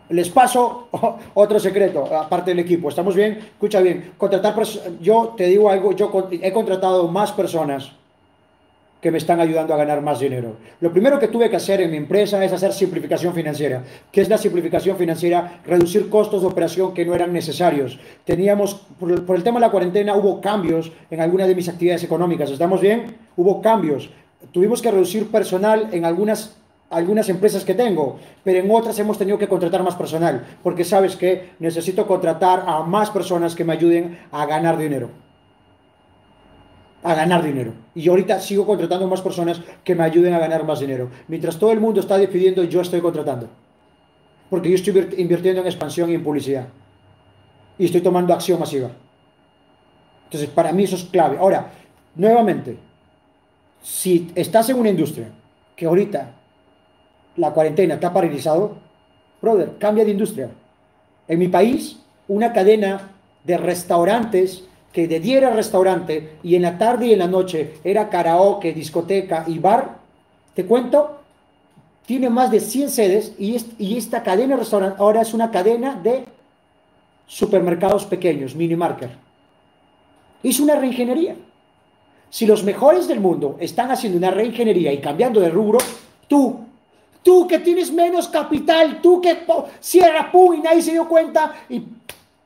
Les paso otro secreto, aparte del equipo. ¿Estamos bien? Escucha bien. Contratar, yo te digo algo, yo he contratado más personas que me están ayudando a ganar más dinero. Lo primero que tuve que hacer en mi empresa es hacer simplificación financiera. ¿Qué es la simplificación financiera? Reducir costos de operación que no eran necesarios. Teníamos, por el, tema de la cuarentena, hubo cambios en algunas de mis actividades económicas. ¿Estamos bien? Hubo cambios. Tuvimos que reducir personal en algunas algunas empresas que tengo, pero en otras hemos tenido que contratar más personal, porque sabes que necesito contratar a más personas que me ayuden a ganar dinero a ganar dinero. Y ahorita sigo contratando más personas que me ayuden a ganar más dinero. Mientras todo el mundo está decidiendo, yo estoy contratando. Porque yo estoy invirtiendo en expansión y en publicidad. Y estoy tomando acción masiva. Entonces, para mí eso es clave. Ahora, nuevamente, si estás en una industria que ahorita la cuarentena está paralizado, brother, cambia de industria. En mi país, una cadena de restaurantes que de día restaurante y en la tarde y en la noche era karaoke, discoteca y bar, te cuento, tiene más de 100 sedes y, y esta cadena de restaurante ahora es una cadena de supermercados pequeños, mini market. Es una reingeniería. Si los mejores del mundo están haciendo una reingeniería y cambiando de rubro, tú, tú que tienes menos capital, tú que cierra pum y nadie se dio cuenta y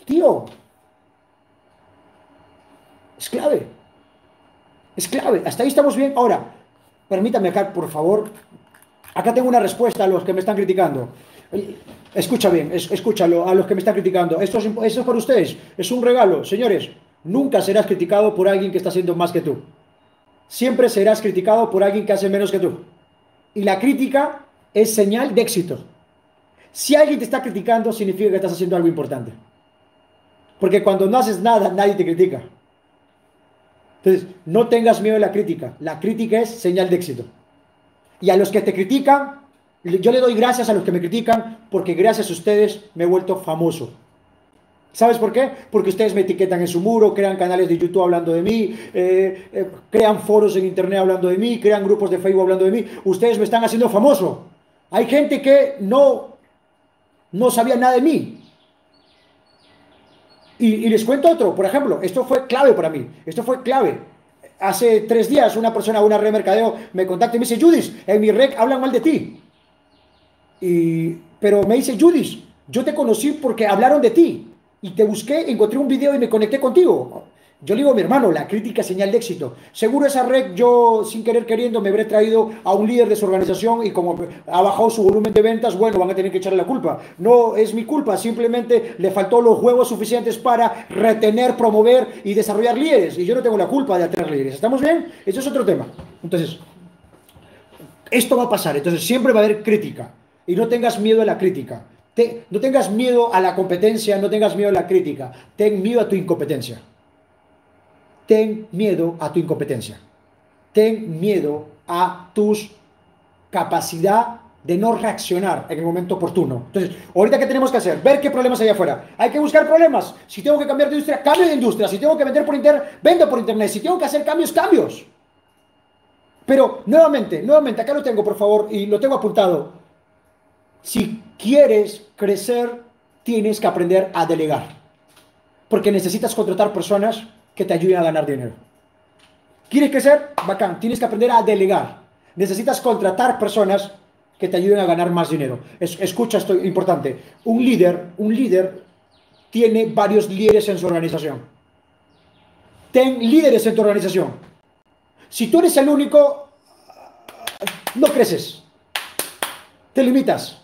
tío, es clave. Es clave. Hasta ahí estamos bien. Ahora, permítame acá, por favor. Acá tengo una respuesta a los que me están criticando. Escucha bien, escúchalo a los que me están criticando. Esto es, esto es por ustedes. Es un regalo. Señores, nunca serás criticado por alguien que está haciendo más que tú. Siempre serás criticado por alguien que hace menos que tú. Y la crítica es señal de éxito. Si alguien te está criticando, significa que estás haciendo algo importante. Porque cuando no haces nada, nadie te critica. Entonces, no tengas miedo de la crítica. La crítica es señal de éxito. Y a los que te critican, yo le doy gracias a los que me critican porque gracias a ustedes me he vuelto famoso. ¿Sabes por qué? Porque ustedes me etiquetan en su muro, crean canales de YouTube hablando de mí, eh, eh, crean foros en Internet hablando de mí, crean grupos de Facebook hablando de mí. Ustedes me están haciendo famoso. Hay gente que no, no sabía nada de mí y, les cuento otro, por ejemplo, esto fue clave para mí, esto fue clave. Hace tres días una persona, una red de mercadeo, me contacta y me dice, Judis, en mi red hablan mal de ti. Y, pero me dice, Judis, yo te conocí porque hablaron de ti. Y te busqué, encontré un video y me conecté contigo. Yo le digo a mi hermano, la crítica es señal de éxito. Seguro esa red yo, sin querer queriendo, me habré traído a un líder de su organización y como ha bajado su volumen de ventas, bueno, van a tener que echarle la culpa. No es mi culpa, simplemente le faltó los huevos suficientes para retener, promover y desarrollar líderes. Y yo no tengo la culpa de atraer líderes. ¿Estamos bien? Eso es otro tema. Entonces, esto va a pasar. Entonces, siempre va a haber crítica. Y no tengas miedo a la crítica. no tengas miedo a la competencia, no tengas miedo a la crítica. Ten miedo a tu incompetencia. Ten miedo a tu incompetencia. Ten miedo a tus capacidad de no reaccionar en el momento oportuno. Entonces, ahorita qué tenemos que hacer? Ver qué problemas hay afuera. Hay que buscar problemas. Si tengo que cambiar de industria, cambio de industria. Si tengo que vender por internet, vendo por internet. Si tengo que hacer cambios, cambios. Pero nuevamente, nuevamente, acá lo tengo, por favor, y lo tengo apuntado. Si quieres crecer, tienes que aprender a delegar. Porque necesitas contratar personas que te ayuden a ganar dinero. ¿Quieres crecer? Bacán. Tienes que aprender a delegar. Necesitas contratar personas que te ayuden a ganar más dinero. escucha esto importante. Un líder, un líder tiene varios líderes en su organización. Ten líderes en tu organización. Si tú eres el único, no creces. Te limitas.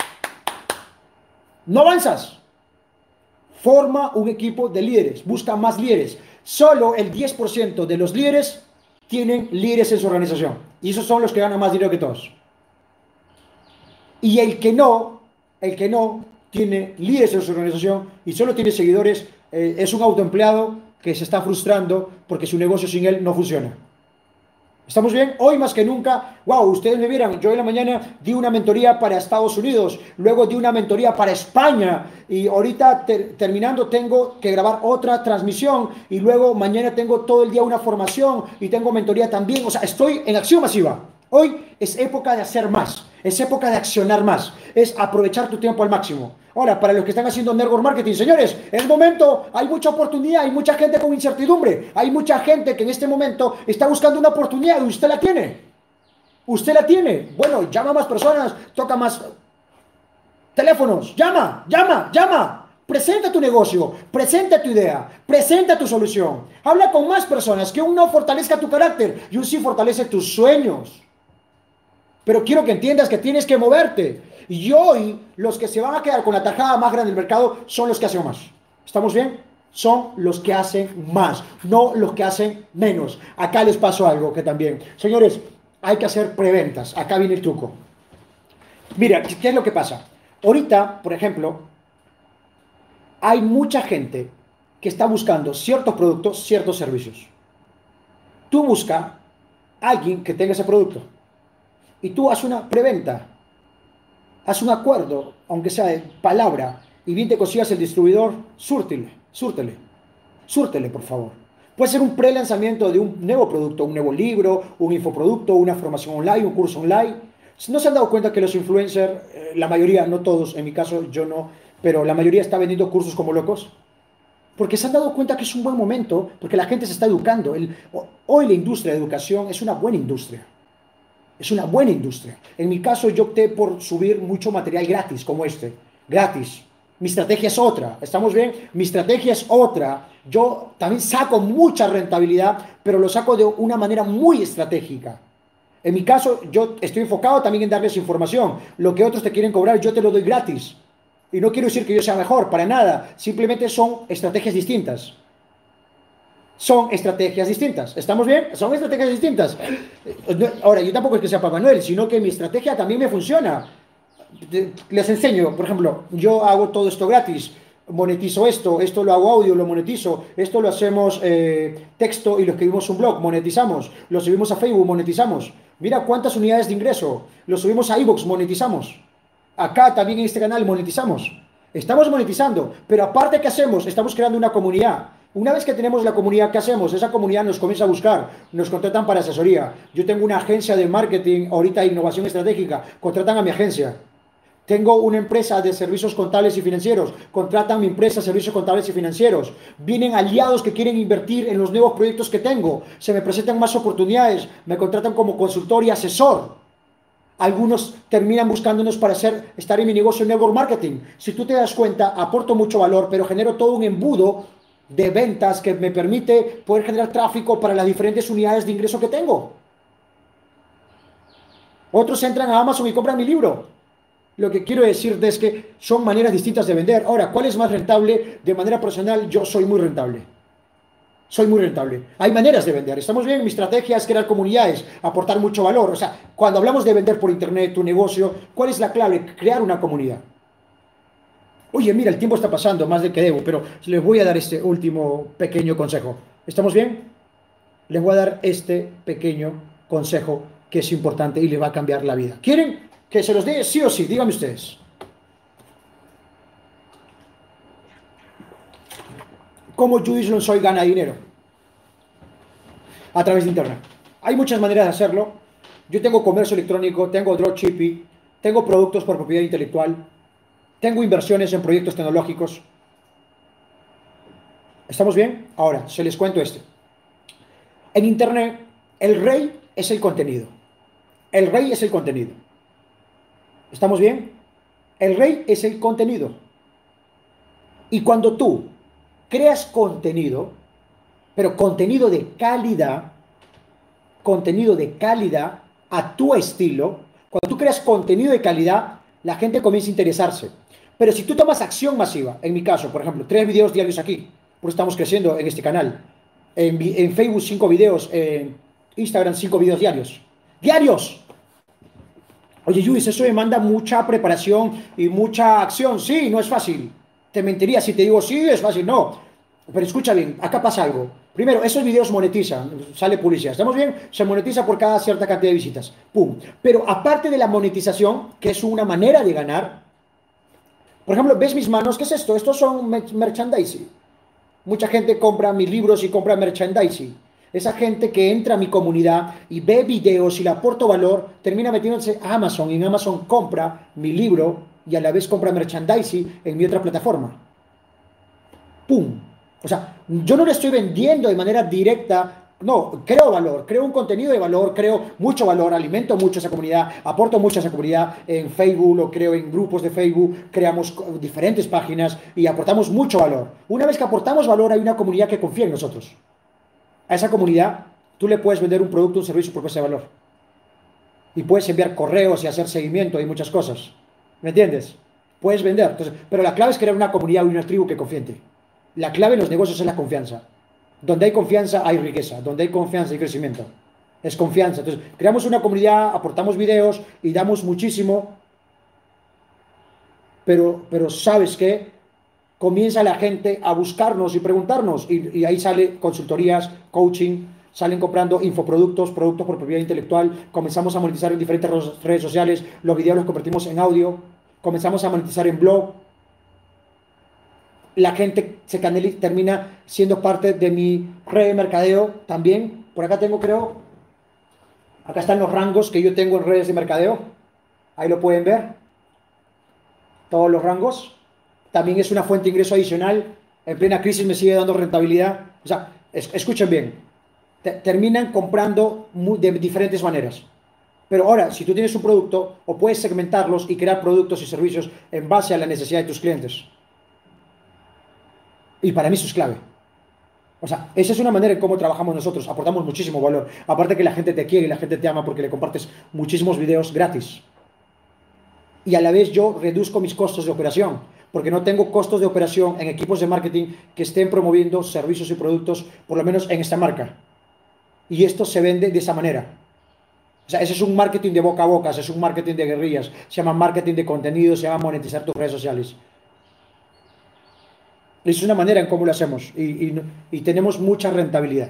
No avanzas. Forma un equipo de líderes. Busca más líderes. Solo el 10% de los líderes tienen líderes en su organización. Y esos son los que ganan más dinero que todos. Y el que no, el que no tiene líderes en su organización y solo tiene seguidores, eh, es un autoempleado que se está frustrando porque su negocio sin él no funciona. ¿Estamos bien? Hoy más que nunca, wow, ustedes me vieran, yo en la mañana di una mentoría para Estados Unidos, luego di una mentoría para España y ahorita terminando tengo que grabar otra transmisión y luego mañana tengo todo el día una formación y tengo mentoría también, o sea, estoy en acción masiva. Hoy es época de hacer más. Es época de accionar más. Es aprovechar tu tiempo al máximo. Ahora, para los que están haciendo network marketing, señores, es momento, hay mucha oportunidad, hay mucha gente con incertidumbre, hay mucha gente que en este momento está buscando una oportunidad y usted la tiene. Usted la tiene. Bueno, llama a más personas, toca más teléfonos, llama, llama, llama. Presenta tu negocio, presenta tu idea, presenta tu solución. Habla con más personas, que un no fortalezca tu carácter y un sí fortalece tus sueños. Pero quiero que entiendas que tienes que moverte. Y hoy los que se van a quedar con la tajada más grande del mercado son los que hacen más. ¿Estamos bien? Son los que hacen más, no los que hacen menos. Acá les paso algo que también. Señores, hay que hacer preventas. Acá viene el truco. Mira, ¿qué es lo que pasa? Ahorita, por ejemplo, hay mucha gente que está buscando ciertos productos, ciertos servicios. Tú busca a alguien que tenga ese producto y tú haz una preventa, haz un acuerdo, aunque sea de palabra, y bien te consigas el distribuidor, súrtele, súrtele, súrtele, por favor. Puede ser un pre-lanzamiento de un nuevo producto, un nuevo libro, un infoproducto, una formación online, un curso online. ¿No se han dado cuenta que los influencers, eh, la mayoría, no todos, en mi caso yo no, pero la mayoría está vendiendo cursos como locos? Porque se han dado cuenta que es un buen momento, porque la gente se está educando. hoy la industria de educación es una buena industria. Es una buena industria. En mi caso yo opté por subir mucho material gratis como este. Gratis. Mi estrategia es otra. ¿Estamos bien? Mi estrategia es otra. Yo también saco mucha rentabilidad, pero lo saco de una manera muy estratégica. En mi caso, yo estoy enfocado también en darles información. Lo que otros te quieren cobrar, yo te lo doy gratis. Y no quiero decir que yo sea mejor, para nada. Simplemente son estrategias distintas son estrategias distintas. ¿Estamos bien? Son estrategias distintas. Ahora, yo tampoco es que sea Papá Noel, sino que mi estrategia también me funciona. Les enseño, por ejemplo, yo hago todo esto gratis, monetizo esto, esto lo hago audio, lo monetizo, esto lo hacemos eh, texto y lo escribimos un blog, monetizamos, lo subimos a Facebook, monetizamos. Mira cuántas unidades de ingreso, lo subimos a iVoox, monetizamos. Acá también en este canal monetizamos. Estamos monetizando, pero aparte, ¿qué hacemos? Estamos creando una comunidad. Una vez que tenemos la comunidad, ¿qué hacemos? Esa comunidad nos comienza a buscar, nos contratan para asesoría. Yo tengo una agencia de marketing, ahorita innovación estratégica, contratan a mi agencia. Tengo una empresa de servicios contables y financieros, contratan mi empresa de servicios contables y financieros. Vienen aliados que quieren invertir en los nuevos proyectos que tengo. Se me presentan más oportunidades, me contratan como consultor y asesor. Algunos terminan buscándonos para hacer, estar en mi negocio en network marketing. Si tú te das cuenta, aporto mucho valor, pero genero todo un embudo de ventas que me permite poder generar tráfico para las diferentes unidades de ingreso que tengo. Otros entran a Amazon y compran mi libro. Lo que quiero decirte es que son maneras distintas de vender. Ahora, ¿cuál es más rentable? De manera personal, yo soy muy rentable. Soy muy rentable. Hay maneras de vender. Estamos bien. Mi estrategia es crear comunidades, aportar mucho valor. O sea, cuando hablamos de vender por internet tu negocio, ¿cuál es la clave? Crear una comunidad. Oye, mira, el tiempo está pasando más de que debo, pero les voy a dar este último pequeño consejo. ¿Estamos bien? les voy a dar este pequeño consejo que es importante y le va a cambiar la vida. ¿Quieren que se los dé sí o sí? Díganme ustedes. ¿Cómo Judy soy gana dinero? A través de Internet. Hay muchas maneras de hacerlo. Yo tengo comercio electrónico, tengo dropshipping, tengo productos por propiedad intelectual, tengo inversiones en proyectos tecnológicos. ¿Estamos bien? Ahora, se les cuento este. En Internet, el rey es el contenido. El rey es el contenido. ¿Estamos bien? El rey es el contenido. Y cuando tú creas contenido, pero contenido de calidad, contenido de calidad a tu estilo, cuando tú creas contenido de calidad, la gente comienza a interesarse. Pero si tú tomas acción masiva, en mi caso, por ejemplo, tres videos diarios aquí, pues estamos creciendo en este canal, en, Facebook cinco videos, en Instagram cinco videos diarios. ¡Diarios! Oye, Luis, eso demanda mucha preparación y mucha acción. Sí, no es fácil. Te mentiría si te digo, sí, es fácil. No. Pero escucha bien, acá pasa algo. Primero, esos videos monetizan, sale publicidad. ¿Estamos bien? Se monetiza por cada cierta cantidad de visitas. ¡Pum! Pero aparte de la monetización, que es una manera de ganar, por ejemplo, ¿ves mis manos? ¿Qué es esto? Estos son merchandising. Mucha gente compra mis libros y compra merchandising. Esa gente que entra a mi comunidad y ve videos y le aporto valor, termina metiéndose a Amazon y en Amazon compra mi libro y a la vez compra merchandising en mi otra plataforma. ¡Pum! O sea, yo no le estoy vendiendo de manera directa no, creo valor, creo un contenido de valor, creo mucho valor, alimento mucho a esa comunidad, aporto mucho a esa comunidad en Facebook, lo creo en grupos de Facebook, creamos diferentes páginas y aportamos mucho valor. Una vez que aportamos valor, hay una comunidad que confía en nosotros. A esa comunidad tú le puedes vender un producto, un servicio por ese valor. Y puedes enviar correos y hacer seguimiento y muchas cosas. ¿Me entiendes? Puedes vender. Entonces, pero la clave es crear una comunidad y una tribu que confíe. La clave en los negocios es la confianza. Donde hay confianza hay riqueza, donde hay confianza hay crecimiento. Es confianza. Entonces, creamos una comunidad, aportamos videos y damos muchísimo, pero, pero ¿sabes qué? Comienza la gente a buscarnos y preguntarnos. Y, y ahí sale consultorías, coaching, salen comprando infoproductos, productos por propiedad intelectual, comenzamos a monetizar en diferentes redes sociales, los videos los convertimos en audio, comenzamos a monetizar en blog, la gente se termina siendo parte de mi red de mercadeo también. Por acá tengo, creo, acá están los rangos que yo tengo en redes de mercadeo. Ahí lo pueden ver. Todos los rangos. También es una fuente de ingreso adicional. En plena crisis me sigue dando rentabilidad. O sea, escuchen bien. terminan comprando de diferentes maneras. Pero ahora, si tú tienes un producto, o puedes segmentarlos y crear productos y servicios en base a la necesidad de tus clientes. Y para mí eso es clave. O sea, esa es una manera en cómo trabajamos nosotros. Aportamos muchísimo valor. Aparte que la gente te quiere y la gente te ama porque le compartes muchísimos videos gratis. Y a la vez yo reduzco mis costos de operación. Porque no tengo costos de operación en equipos de marketing que estén promoviendo servicios y productos, por lo menos en esta marca. Y esto se vende de esa manera. O sea, ese es un marketing de boca a boca, ese es un marketing de guerrillas, se llama marketing de contenido, se llama monetizar tus redes sociales. Es una manera en cómo lo hacemos y, tenemos mucha rentabilidad,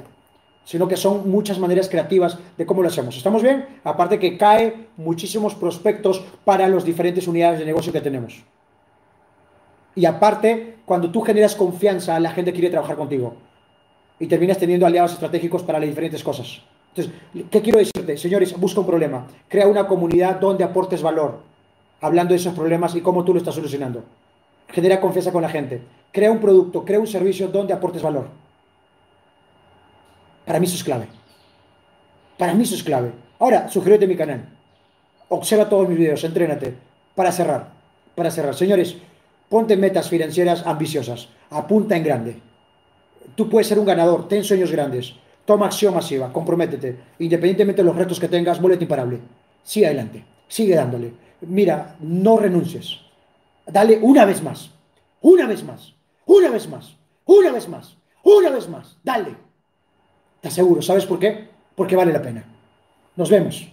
sino que son muchas maneras creativas de cómo lo hacemos. ¿Estamos bien? Aparte que cae muchísimos prospectos para las diferentes unidades de negocio que tenemos. Y aparte, cuando tú generas confianza, la gente quiere trabajar contigo. Y terminas teniendo aliados estratégicos para las diferentes cosas. Entonces, ¿qué quiero decirte? Señores, busca un problema. Crea una comunidad donde aportes valor, hablando de esos problemas y cómo tú lo estás solucionando. Genera confianza con la gente. Crea un producto, crea un servicio donde aportes valor. Para mí eso es clave. Para mí eso es clave. Ahora, suscríbete a mi canal. Observa todos mis videos, entrénate. Para cerrar, para cerrar. Señores, ponte metas financieras ambiciosas. Apunta en grande. Tú puedes ser un ganador, ten sueños grandes. Toma acción masiva, comprométete. Independientemente de los retos que tengas, muélete imparable. Sigue adelante, sigue dándole. Mira, no renuncies. Dale una vez más, una vez más, una vez más, una vez más, una vez más. Dale. Te aseguro, ¿sabes por qué? Porque vale la pena. Nos vemos.